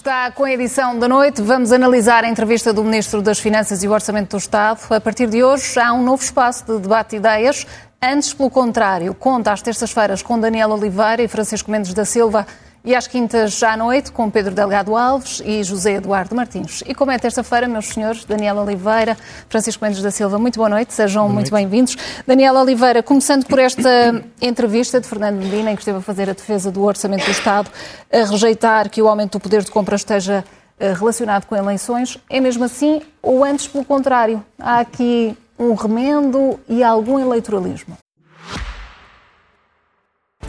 Está com a edição da noite. Vamos analisar a entrevista do Ministro das Finanças e o Orçamento do Estado. A partir de hoje há um novo espaço de debate de ideias. Antes, pelo contrário, conta às terças-feiras com Daniel Oliveira e Francisco Mendes da Silva e às quintas à noite com Pedro Delgado Alves e José Eduardo Martins. E como é terça-feira, meus senhores, Daniel Oliveira, Francisco Mendes da Silva, muito boa noite, sejam boa muito bem-vindos. Daniel Oliveira, começando por esta entrevista de Fernando Medina, em que esteve a fazer a defesa do Orçamento do Estado, a rejeitar que o aumento do poder de compra esteja eh, relacionado com eleições, é mesmo assim ou antes pelo contrário? Há aqui um remendo e algum eleitoralismo?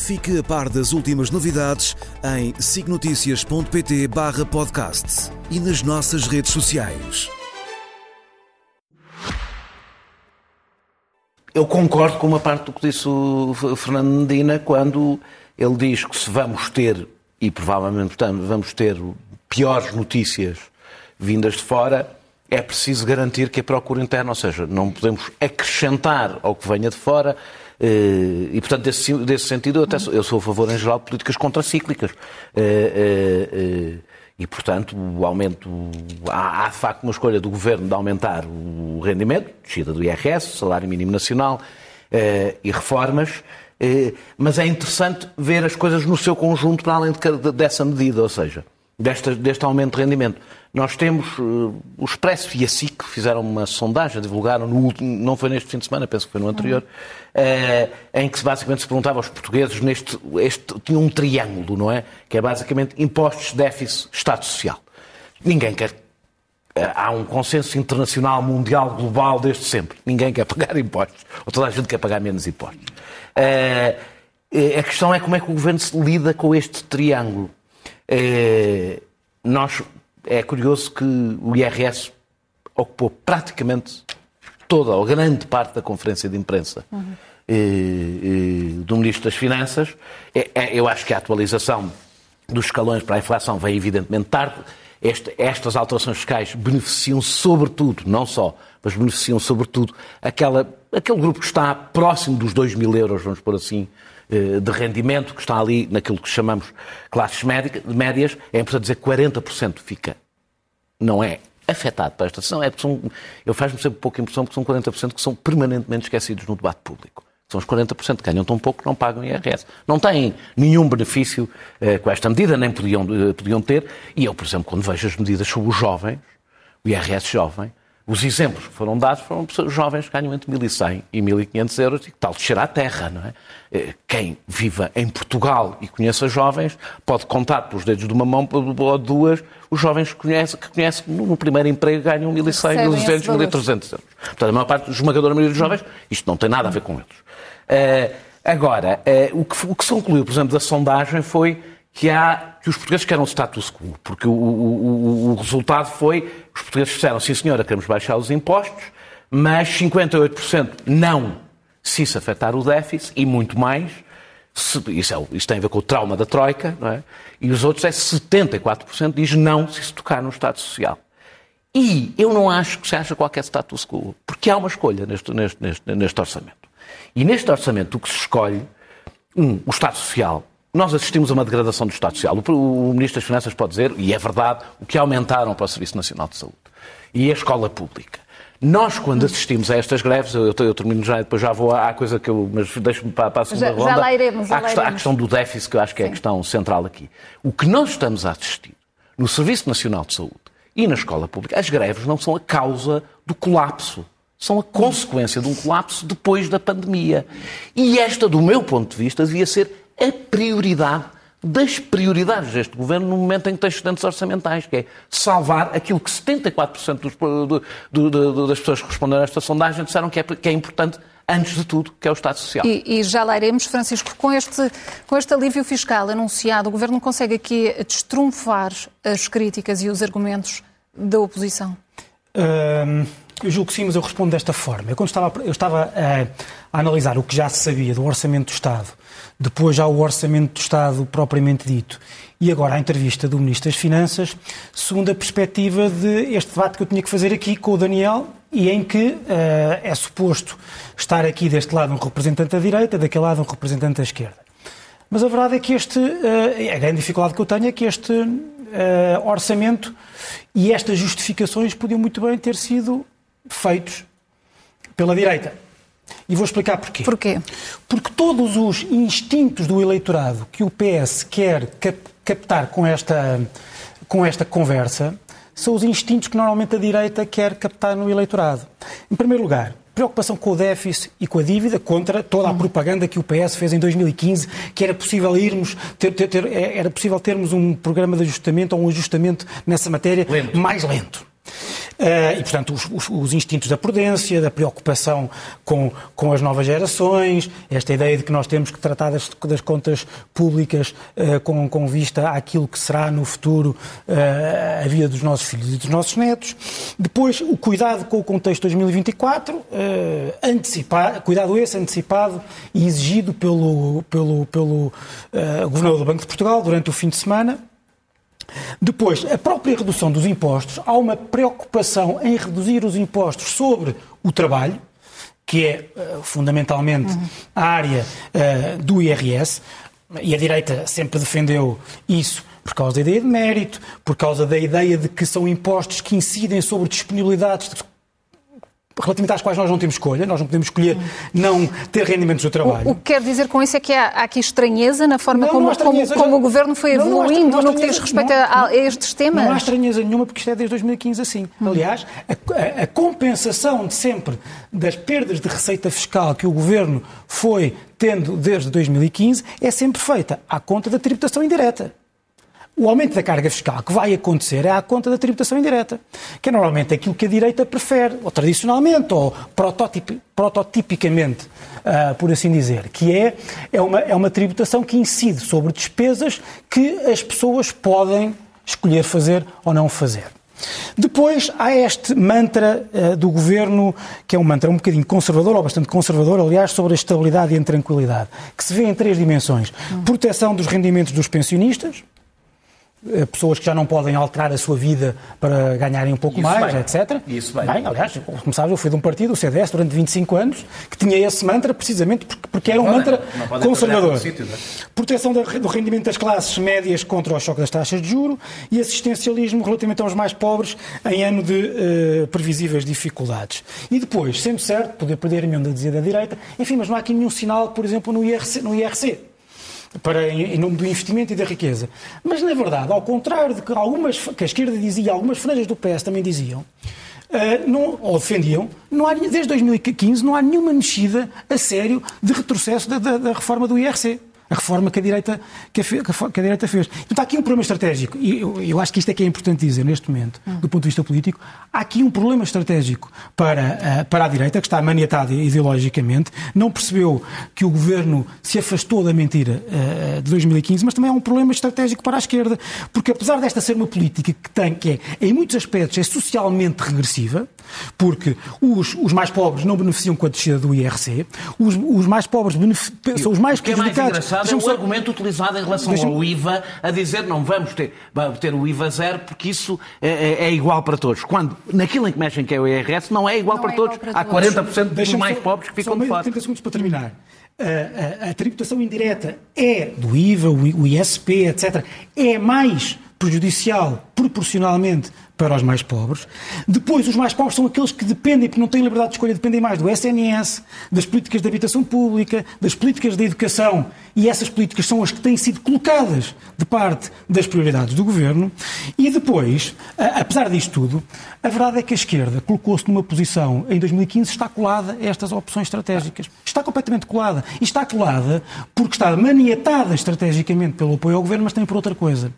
Fique a par das últimas novidades em signoticias.pt barra podcast e nas nossas redes sociais. Eu concordo com uma parte do que disse o Fernando Medina quando ele diz que se vamos ter, e provavelmente vamos ter piores notícias vindas de fora, é preciso garantir que a procura interna, ou seja, não podemos acrescentar ao que venha de fora, e, portanto, desse, desse sentido, eu, até sou, eu sou a favor, em geral, de políticas contracíclicas. Eh, eh, e, portanto, o aumento. Há, há, de facto uma escolha do governo de aumentar o rendimento, descida do IRS, salário mínimo nacional e reformas. Mas é interessante ver as coisas no seu conjunto para além de, dessa medida, ou seja, deste, deste aumento de rendimento. Nós temos uh, o Expresso e a SIC fizeram uma sondagem, divulgaram no último, não foi neste fim de semana, penso que foi no anterior, uh, em que basicamente se perguntava aos portugueses neste este tinha um triângulo, não é? Que é basicamente impostos, déficit, Estado Social. Ninguém quer uh, há um consenso internacional, mundial, global desde sempre. Ninguém quer pagar impostos. Ou toda a gente quer pagar menos impostos. a questão é como é que o governo se lida com este triângulo. Nós é curioso que o IRS ocupou praticamente toda ou grande parte da conferência de imprensa uhum. do Ministro das Finanças. É, é, eu acho que a atualização dos escalões para a inflação vem evidentemente tarde. Este, estas alterações fiscais beneficiam sobretudo, não só, mas beneficiam sobretudo aquela, aquele grupo que está próximo dos 2 mil euros, vamos por assim, eh, de rendimento, que está ali naquilo que chamamos classes médias, é importante dizer que 40% fica, não é afetado por esta decisão, é são, eu faz-me sempre pouca impressão porque são 40% que são permanentemente esquecidos no debate público. São os 40% que ganham tão pouco que não pagam IRS. Não têm nenhum benefício eh, com esta medida, nem podiam, eh, podiam ter. E eu, por exemplo, quando vejo as medidas sobre os jovens, o IRS jovem, os exemplos que foram dados foram pessoas jovens que ganham entre 1.100 e 1.500 euros e que tal descer à terra, não é? Eh, quem viva em Portugal e conheça jovens pode contar pelos dedos de uma mão ou duas os jovens que conhece, que conhece no primeiro emprego ganham 1.100, 1.200, 1.300 euros. Portanto, a maior parte, a esmagadora maioria dos jovens, isto não tem nada a ver com eles. Uh, agora, uh, o, que, o que se concluiu, por exemplo, da sondagem foi que há que os portugueses querem o status quo, porque o, o, o, resultado foi os portugueses disseram, sim senhora, queremos baixar os impostos, mas 58% não se isso afetar o déficit e muito mais, se, isso, é, isso, tem a ver com o trauma da Troika, não é? e os outros é 74% diz não se isso tocar no Estado Social. E eu não acho que se acha qualquer status quo, porque há uma escolha neste, neste, neste, neste orçamento. E neste orçamento o que se escolhe, um, o Estado Social nós assistimos a uma degradação do Estado Social. O, Ministro das Finanças pode dizer, e é verdade, o que aumentaram para o Serviço Nacional de Saúde. E a escola pública. Nós, quando assistimos a estas greves, eu, eu, termino já, depois já vou à coisa que eu. Mas deixo-me para, para a segunda já, ronda. Já lá iremos. Já à, questão, à questão do déficit, que eu acho que é a questão central aqui. O que nós estamos a assistir no Serviço Nacional de Saúde e na escola pública, as greves não são a causa do colapso. São a consequência de um colapso depois da pandemia. E esta, do meu ponto de vista, devia ser a prioridade das prioridades deste governo no momento em que tem excedentes orçamentais, que é salvar aquilo que 74% dos, do, do, do, das pessoas que responderam a esta sondagem disseram que é, que é importante antes de tudo, que é o Estado Social. E, e, já lá iremos, Francisco, com este, com este alívio fiscal anunciado, o Governo consegue aqui destrunfar as críticas e os argumentos da oposição? Um, Eu julgo que sim, mas eu respondo desta forma. Eu, quando estava, eu estava a, a analisar o que já se sabia do Orçamento do Estado, depois já o Orçamento do Estado propriamente dito, e agora a entrevista do Ministro das Finanças, segundo a perspectiva de este debate que eu tinha que fazer aqui com o Daniel, e em que uh, é suposto estar aqui deste lado um representante da direita, daquele lado um representante da esquerda. Mas a verdade é que este, uh, a grande dificuldade que eu tenho é que este uh, orçamento e estas justificações podiam muito bem ter sido feitos pela direita. E vou explicar porquê. Porquê? Porque todos os instintos do eleitorado que o PS quer captar com esta, com esta conversa são os instintos que normalmente a direita quer captar no eleitorado. Em primeiro lugar, preocupação com o déficit e com a dívida contra toda a propaganda que o PS fez em 2015, que era possível irmos ter, ter, ter, era possível termos um programa de ajustamento ou um ajustamento nessa matéria lento. mais lento. Uh, e, portanto, os, os, os, instintos da prudência, da preocupação com, com as novas gerações, esta ideia de que nós temos que tratar das, das contas públicas uh, com, com vista àquilo que será no futuro uh, a vida dos nossos filhos e dos nossos netos. Depois, o cuidado com o contexto 2024, antecipar, cuidado esse antecipado e exigido pelo, pelo, pelo Governador do Banco de Portugal durante o fim de semana. Depois, a própria redução dos impostos, há uma preocupação em reduzir os impostos sobre o trabalho, que é uh, fundamentalmente uhum. a área uh, do IRS, e a direita sempre defendeu isso por causa da ideia de mérito, por causa da ideia de que são impostos que incidem sobre disponibilidades relativamente às quais nós não temos escolha, nós não podemos escolher não ter rendimentos do trabalho. O, o que quer dizer com isso é que há, há aqui estranheza na forma não, como, não como, como, o Governo foi não, evoluindo no que diz respeito a, a, estes temas? Não há estranheza nenhuma, porque isto é desde 2015 assim. Hum. Aliás, a, a, a compensação de sempre das perdas de receita fiscal que o Governo foi tendo desde 2015 é sempre feita à conta da tributação indireta. O aumento da carga fiscal que vai acontecer é à conta da tributação indireta, que é normalmente aquilo que a direita prefere, ou tradicionalmente, ou prototip, prototipicamente, uh, por assim dizer, que é, é, uma, é uma tributação que incide sobre despesas que as pessoas podem escolher fazer ou não fazer. Depois há este mantra uh, do governo, que é um mantra um bocadinho conservador, ou bastante conservador, aliás, sobre a estabilidade e a tranquilidade, que se vê em três dimensões: proteção dos rendimentos dos pensionistas, pessoas que já não podem alterar a sua vida para ganharem um pouco Isso mais, bem. etc. Isso bem. bem. Aliás, como sabes, eu fui de um partido, o CDS, durante 25 anos, que tinha esse mantra precisamente porque, porque era um mantra conservador. Sítio, é? Proteção do rendimento das classes médias contra o choque das taxas de juro e assistencialismo relativamente aos mais pobres em ano de uh, previsíveis dificuldades. E depois, sendo certo, poder perder a emenda dizia da direita, enfim, mas não há aqui nenhum sinal, por exemplo, no IRC. No IRC para, em, nome do investimento e da riqueza. Mas, na verdade, ao contrário de que, algumas, que a esquerda dizia, algumas franjas do PS também diziam, Uh, não, ou defendiam, não há, desde 2015 não há nenhuma mexida a sério de retrocesso da, da, da reforma do IRC a reforma que a direita, que a, que a direita fez. Então está aqui um problema estratégico, e eu, eu, acho que isto é que é importante dizer neste momento, do ponto de vista político. Há aqui um problema estratégico para, uh, para a direita, que está maniatada ideologicamente, não percebeu que o governo se afastou da mentira uh, de 2015, mas também é um problema estratégico para a esquerda, porque apesar desta ser uma política que tem, que é, em muitos aspectos, é socialmente regressiva, porque os, os mais pobres não beneficiam com a descida do IRC, os, os mais pobres são os mais prejudicados é o argumento utilizado em relação ao IVA, a dizer não vamos ter, vamos ter o IVA zero porque isso é, é, é, igual para todos. Quando naquilo em que mexem que é o IRS não é igual, não para, é todos. Igual para todos. Há 40% dos mais só, pobres que ficam de fora. 30 segundos para terminar. A, a, a, tributação indireta é do IVA, o ISP, etc. É mais prejudicial proporcionalmente para os mais pobres. Depois, os mais pobres são aqueles que dependem, porque não têm liberdade de escolha, dependem mais do SNS, das políticas de habitação pública, das políticas de educação, e essas políticas são as que têm sido colocadas de parte das prioridades do governo. E depois, apesar disto tudo, a verdade é que a esquerda colocou-se numa posição, em 2015, está colada a estas opções estratégicas. Está completamente colada. E está colada porque está maniatada estrategicamente pelo apoio ao governo, mas também por outra coisa.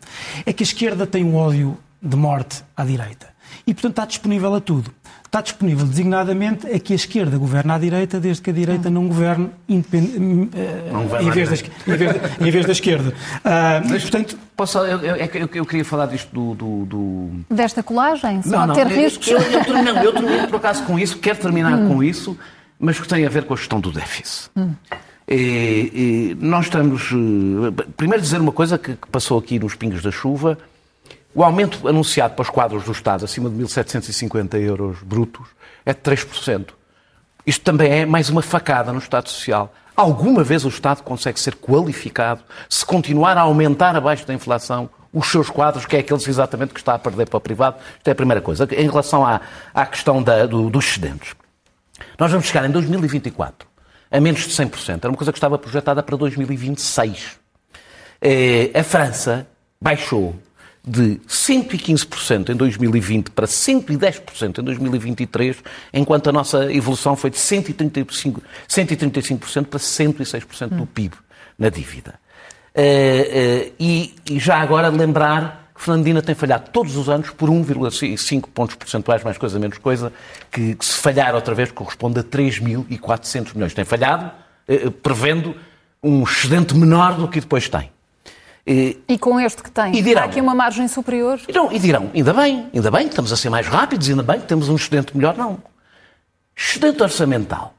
É que a esquerda tem um ódio de morte à direita. e, portanto, está disponível a tudo. Está disponível designadamente a que a esquerda governe à direita, desde que a direita não governe independ... não em, vez da, em, vez em, vez da, esquerda. Uh, Mas, portanto, posso, eu, eu, eu, eu, queria falar disto do. do, do... Desta colagem? Só não, não, ter riscos? Eu, eu, não, eu termino por acaso com isso, quero terminar hum. com isso, mas que tem a ver com a gestão do déficit. Hum. E, e nós estamos. Eh, primeiro dizer uma coisa que, que passou aqui nos pingos da chuva o aumento anunciado para os quadros do Estado, acima de 1.750 euros brutos, é de 3%. Isto também é mais uma facada no Estado Social. Alguma vez o Estado consegue ser qualificado se continuar a aumentar abaixo da inflação os seus quadros, que é aqueles exatamente que está a perder para o privado? Isto é a primeira coisa. Em relação à, à questão da, do, dos excedentes. Nós vamos chegar em 2024 a menos de 100%. Era uma coisa que estava projetada para 2026. Eh, a França baixou de 115% em 2020 para 110% em 2023, enquanto a nossa evolução foi de 135%, 135% para 106% do PIB na dívida. Uh, uh, e, e, já agora lembrar que Fernandina tem falhado todos os anos por 1,5 pontos percentuais, mais coisa, menos coisa, que, que se falhar outra vez corresponde a 3.400 milhões. Tem falhado, uh, prevendo um excedente menor do que depois tem. E, e com este que tem, e dirão, há aqui uma margem superior? E dirão, e dirão, ainda bem, ainda bem que estamos a ser mais rápidos, ainda bem que temos um excedente melhor. Não. Excedente orçamental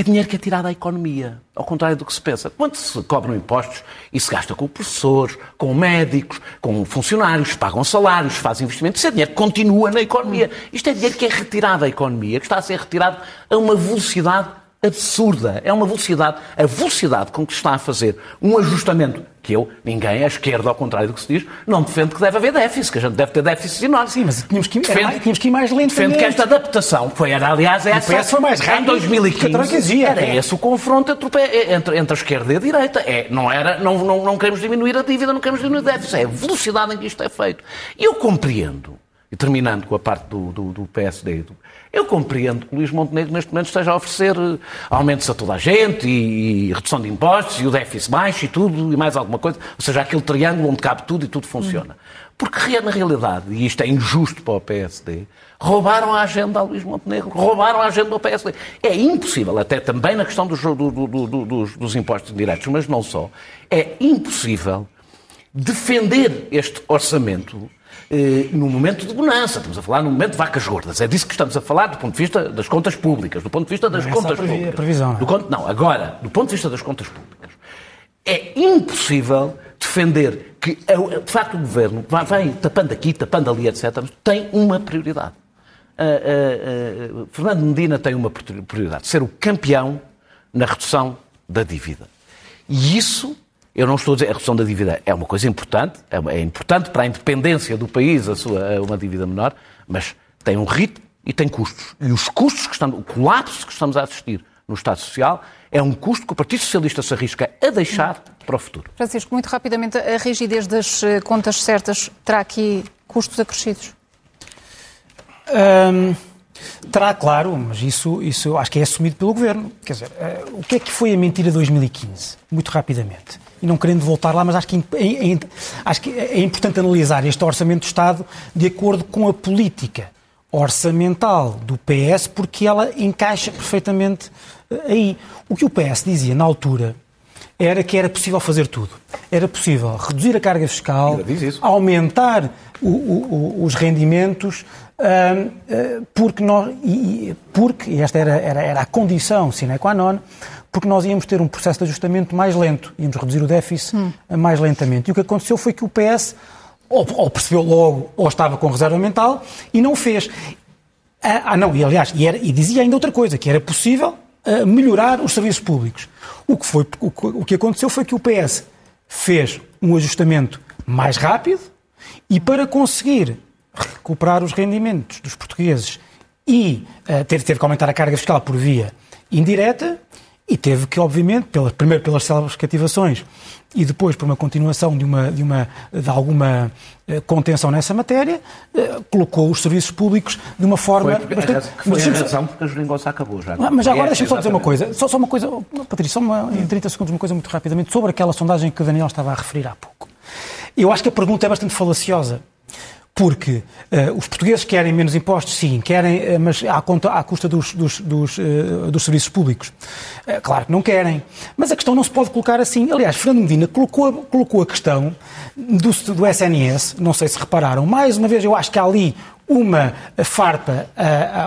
é dinheiro que é tirado à economia, ao contrário do que se pensa. Quando se cobram impostos se gasta com professores, com médicos, com funcionários, pagam salários, fazem investimentos, isso é dinheiro que continua na economia. Isto é dinheiro que é retirado da economia, que está a ser retirado a uma velocidade absurda. É uma velocidade, a velocidade com que se está a fazer um ajustamento que eu, ninguém, a esquerda, ao contrário do que se diz, não defende que deve haver déficit, que a gente deve ter déficit enormes. Sim, mas tínhamos que, ir, defende, mais, tínhamos que ir mais lentamente. Defende que esta adaptação foi, era, aliás, essa... E foi mais rápido em 2015 era é. esse o confronto entre, entre, entre, a esquerda e a direita. É, não, era, não, não, não queremos diminuir a dívida, não queremos diminuir o déficit. É a velocidade em que isto é feito. E eu compreendo, e terminando com a parte do, do, do PSD, eu compreendo que o Luís Montenegro neste momento esteja a oferecer eh, aumentos a toda a gente e, e, redução de impostos e o déficit baixo e tudo e mais alguma coisa. Ou seja, aquele triângulo onde cabe tudo e tudo funciona. Porque na realidade, e isto é injusto para o PSD, roubaram a agenda ao Luís Montenegro, roubaram a agenda ao PSD. É impossível, até também na questão dos, do, do, do, dos, dos impostos indiretos, mas não só, é impossível defender este orçamento no momento de bonança, estamos a falar no momento de vacas gordas. É disso que estamos a falar do ponto de vista das contas públicas, do ponto de vista das não, contas públicas. Previsão, não, é? não, agora, do ponto de vista das contas públicas, é impossível defender que, de facto, o governo vai, vai tapando aqui, tapando ali, etc., tem uma prioridade. Uh, uh, uh, Fernando Medina tem uma prioridade, ser o campeão na redução da dívida. E isso eu não estou a dizer a redução da dívida é uma coisa importante, é, é importante para a independência do país a sua uma dívida menor, mas tem um ritmo e tem custos. E os custos que estamos, o colapso que estamos a assistir no Estado Social é um custo que o Partido Socialista se arrisca a deixar para o futuro. Francisco, muito rapidamente, a rigidez das eh, contas certas terá aqui custos acrescidos? Hum, terá, claro, mas isso, isso acho que é assumido pelo Governo. Quer dizer, uh, o que é que foi a mentira de 2015? Muito rapidamente e não querendo voltar lá, mas acho que é, é, acho que é importante analisar este Orçamento do Estado de acordo com a política orçamental do PS, porque ela encaixa perfeitamente eh, aí. O que o PS dizia na altura era que era possível fazer tudo. Era possível reduzir a carga fiscal, aumentar o, o, os rendimentos, uh, porque, nós, e, porque e esta era, era, era a condição sine qua non, porque nós íamos ter um processo de ajustamento mais lento, íamos reduzir o déficit hum. mais lentamente. E o que aconteceu foi que o PS ou, ou, percebeu logo ou estava com reserva mental e não fez. Ah, ah não, e aliás, e, era, e, dizia ainda outra coisa, que era possível uh, melhorar os serviços públicos. O que, foi, o, que aconteceu foi que o PS fez um ajustamento mais rápido e para conseguir recuperar os rendimentos dos portugueses e uh, ter, ter que aumentar a carga fiscal por via indireta, e teve que, obviamente, pela, primeiro pelas célebres cativações e depois por uma continuação de, uma, de, uma, de alguma eh, contenção nessa matéria, eh, colocou os serviços públicos de uma forma... Foi, bastante, foi mas, a razão porque a geringonça acabou já. Mas agora é, deixa-me só dizer uma coisa, só, só uma coisa, Patrícia, só uma, em 30 segundos, uma coisa muito rapidamente, sobre aquela sondagem que o Daniel estava a referir há pouco. Eu acho que a pergunta é bastante falaciosa. Porque uh, os portugueses querem menos impostos, sim, querem, uh, mas à, conta, à custa dos, dos, dos, uh, dos serviços públicos. claro que não querem. Mas a questão não se pode colocar assim. Aliás, Fernando Medina colocou, colocou a questão do, do SNS, não sei se repararam, mais uma vez eu acho que há ali uma farpa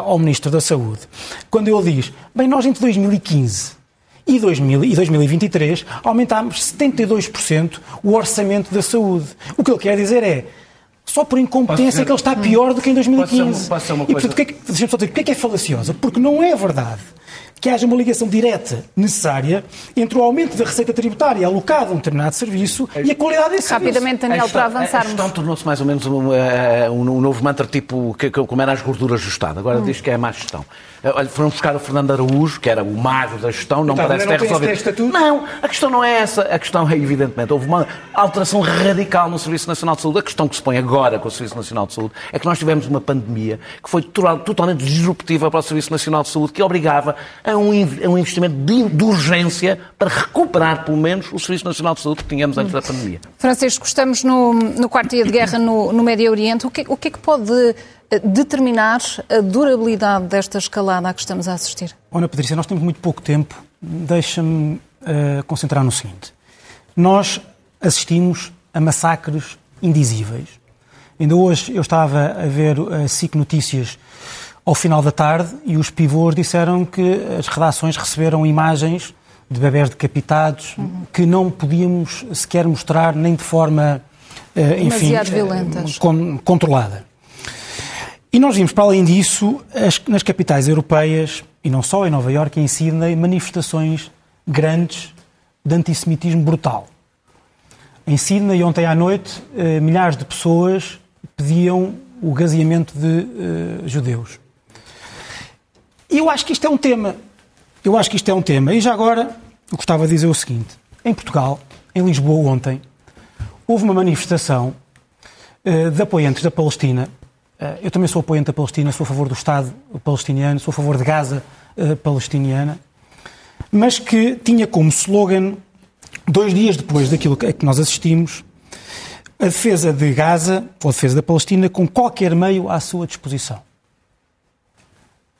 ao Ministro da Saúde, quando ele diz, bem, nós entre 2015 e, 2000, e 2023 aumentámos 72% o orçamento da saúde. O que ele quer dizer é, só por incompetência que ele está pior do que em 2015. Pode ser, pode ser uma e, portanto, o que é que, deixa-me só dizer, o que é que é falaciosa? Porque não é verdade que haja uma ligação direta necessária entre o aumento da receita tributária alocada a um determinado serviço e a qualidade desse serviço. Rapidamente, Daniel, para avançarmos. A questão tornou-se mais ou menos um, eh, um, um, novo mantra tipo que, como era as gorduras Estado. Agora hum. diz que é a má gestão. Eh, olha, foram buscar o Fernando Araújo, que era o mago da gestão, não então, parece ter resolvido. Não, a questão não é essa. A questão é, evidentemente, houve uma alteração radical no Serviço Nacional de Saúde. A questão que se põe agora com o Serviço Nacional de Saúde é que nós tivemos uma pandemia que foi totalmente disruptiva para o Serviço Nacional de Saúde, que obrigava a um, a um investimento de, de, urgência para recuperar, pelo menos, o Serviço Nacional de Saúde que tínhamos antes da pandemia. Francisco, estamos no, no quarto dia de guerra no, no Médio Oriente. O que, o que é que pode determinar a durabilidade desta escalada a que estamos a assistir? Ana Patrícia, nós temos muito pouco tempo. Deixa-me uh, concentrar no seguinte. Nós assistimos a massacres indizíveis. Ainda hoje eu estava a ver a SIC Notícias ao final da tarde e os pivôs disseram que as redações receberam imagens de bebés decapitados uhum. que não podíamos sequer mostrar nem de forma, uh, enfim, uh, controlada. E nós vimos, para além disso, as, nas capitais europeias, e não só em Nova Iorque em Sydney, manifestações grandes de antissemitismo brutal. Em Sydney, ontem à noite, eh, milhares de pessoas pediam o gaseamento de uh, judeus. E eu acho que isto é um tema. Eu acho que isto é um tema. E já agora, eu gostava de dizer o seguinte. Em Portugal, em Lisboa, ontem, houve uma manifestação uh, de apoiantes da Palestina eh, eu também sou apoiante da Palestina, sou a favor do Estado palestiniano, sou a favor de Gaza uh, palestiniana, mas que tinha como slogan, dois dias depois daquilo que nós assistimos, a defesa de Gaza, ou a defesa da Palestina, com qualquer meio à sua disposição.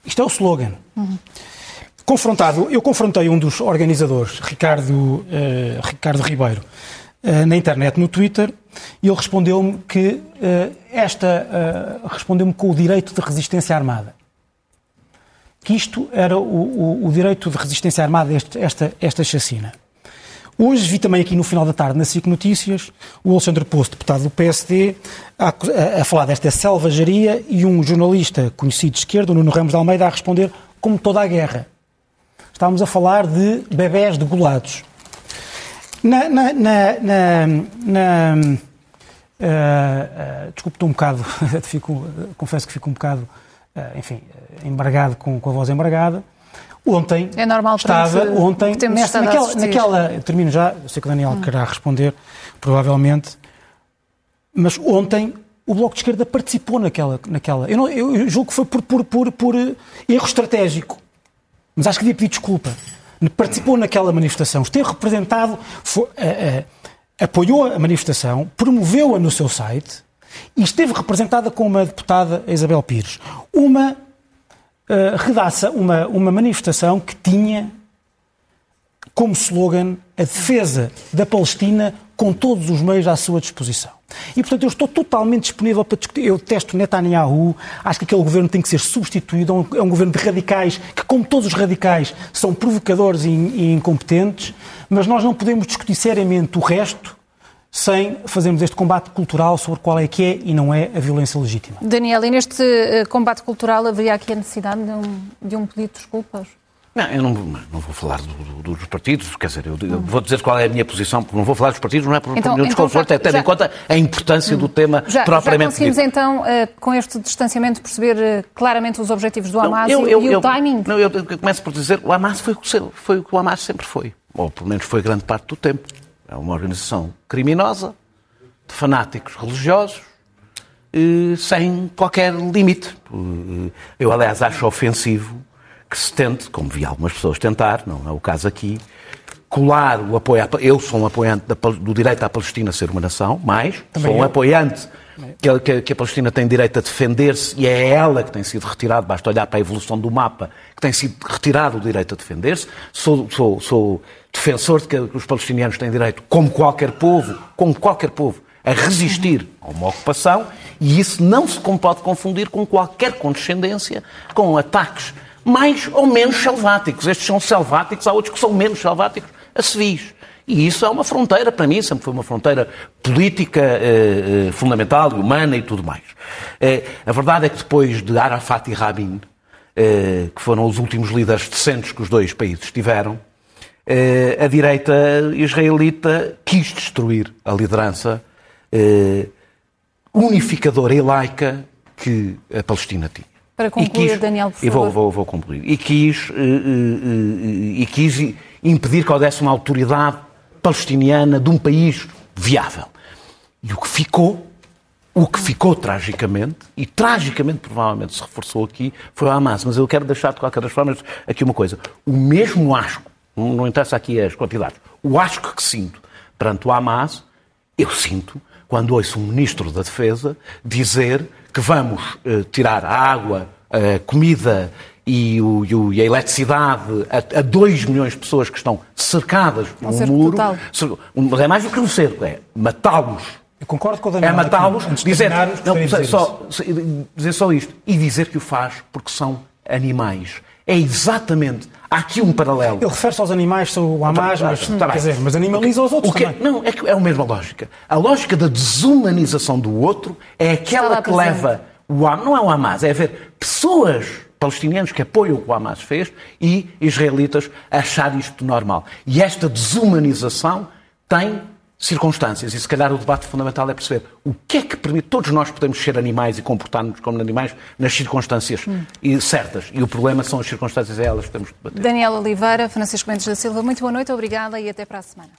Isto é o slogan. Uhum. Confrontado, eu confrontei um dos organizadores, Ricardo, uh, Ricardo Ribeiro, na internet, no Twitter, e ele respondeu-me que uh, esta uh, respondeu-me com o direito de resistência armada. Que isto era o, o, o direito de resistência armada, este, esta, esta chacina. Hoje vi também aqui no final da tarde, na SIC Notícias, o Alexandre Poço, deputado do PSD, a, a, a, falar desta selvageria e um jornalista conhecido de esquerda, o Nuno Ramos de Almeida, a responder como toda a guerra. Estávamos a falar de bebés degolados. Na, na, na, na uh, uh, desculpe, estou um bocado, fico, confesso que fico um bocado, uh, enfim, embargado com, com a voz embargada. Ontem é normal estava ontem nesta, naquela, naquela, termino já, eu sei que o Daniel hum. querá responder, provavelmente, mas ontem o Bloco de Esquerda participou naquela, naquela. Eu, não, eu julgo que foi por, por, por, por erro estratégico, mas acho que devia pedir desculpa participou naquela manifestação, esteve representado, foi, uh, uh, apoiou a manifestação, promoveu-a no seu site e esteve representada com uma deputada, Isabel Pires. Uma uh, redação, uma, uma manifestação que tinha como slogan a defesa da Palestina com todos os meios à sua disposição. E, portanto, eu estou totalmente disponível para discutir. Eu testo Netanyahu, acho que aquele governo tem que ser substituído. É um governo de radicais, que, como todos os radicais, são provocadores e, e incompetentes, mas nós não podemos discutir seriamente o resto sem fazermos este combate cultural sobre qual é que é e não é a violência legítima. Daniel, e neste eh, combate cultural haveria aqui a necessidade de um, de um pedido de desculpas? Não, eu não, não vou falar do, do, dos partidos, quer dizer, eu, eu, vou dizer qual é a minha posição, porque não vou falar dos partidos, não é por, então, por nenhum então, desconforto, já, é tendo já, em conta a importância do tema já, propriamente Já conseguimos dito. então, uh, com este distanciamento, perceber uh, claramente os objetivos do Hamas não, eu, e, o timing? Não, eu, começo por dizer, o Hamas foi, foi o que o Hamas sempre foi, ou pelo menos foi grande parte do tempo. É uma organização criminosa, de fanáticos religiosos, uh, sem qualquer limite. Eu, aliás, acho ofensivo que se tente, como vi algumas pessoas tentar, não é o caso aqui, colar o apoio. À, eu sou um apoiante da, do direito à Palestina ser uma nação, mas Também sou um eu. apoiante que, que, que a Palestina tem direito a defender-se e é ela que tem sido retirado, basta olhar para a evolução do mapa, que tem sido retirado o direito a defender-se. Sou, sou, sou defensor de que os palestinianos têm direito, como qualquer povo, como qualquer povo, a resistir a uma ocupação e isso não se pode confundir com qualquer condescendência com ataques mais ou menos selváticos. Estes são selváticos, há outros que são menos selváticos, a civis. E isso é uma fronteira, para mim, sempre foi uma fronteira política eh, eh, fundamental, humana e tudo mais. Eh, a verdade é que depois de Arafat e Rabin, eh, que foram os últimos líderes decentes que os dois países tiveram, eh, a direita israelita quis destruir a liderança eh, unificadora e laica que a Palestina tinha. Para concluir, quis, Daniel, por favor. E vou, vou, vou concluir. E quis, eh, eh, e quis impedir que houvesse uma autoridade palestiniana de um país viável. E o que ficou, o que ficou tragicamente, e tragicamente provavelmente se reforçou aqui, foi o Hamas. Mas eu quero deixar de qualquer das formas aqui uma coisa. O mesmo asco, não interessa aqui as quantidades, o asco que sinto perante o Hamas, eu sinto quando ouço um ministro da Defesa dizer que vamos uh, tirar a água, a comida e, o, e, o, e a eletricidade a, a 2 milhões de pessoas que estão cercadas por um muro. Total. Mas é mais do que um cerco, é matá-los. Eu concordo com o Daniel. É matá-los, dizer, não, dizer, só, dizer só isto. E dizer que o faz porque são animais. É exatamente. Há aqui um paralelo. Ele refere-se aos animais, sou o Hamas, tá, mas, tá quer dizer, mas animaliza os outros o que, também. Não, é, que é a mesma lógica. A lógica da desumanização do outro é aquela que leva o não é o Hamas, é haver pessoas palestinianos que apoiam o que o Hamas fez e israelitas a achar isto normal. E esta desumanização tem circunstâncias. E se calhar o debate fundamental é perceber o que é que permite. Todos nós podemos ser animais e comportar-nos como animais nas circunstâncias hum. certas. E o problema são as circunstâncias, é elas que temos de debater. Daniel Oliveira, Francisco Mendes da Silva, muito boa noite, obrigada e até para a semana.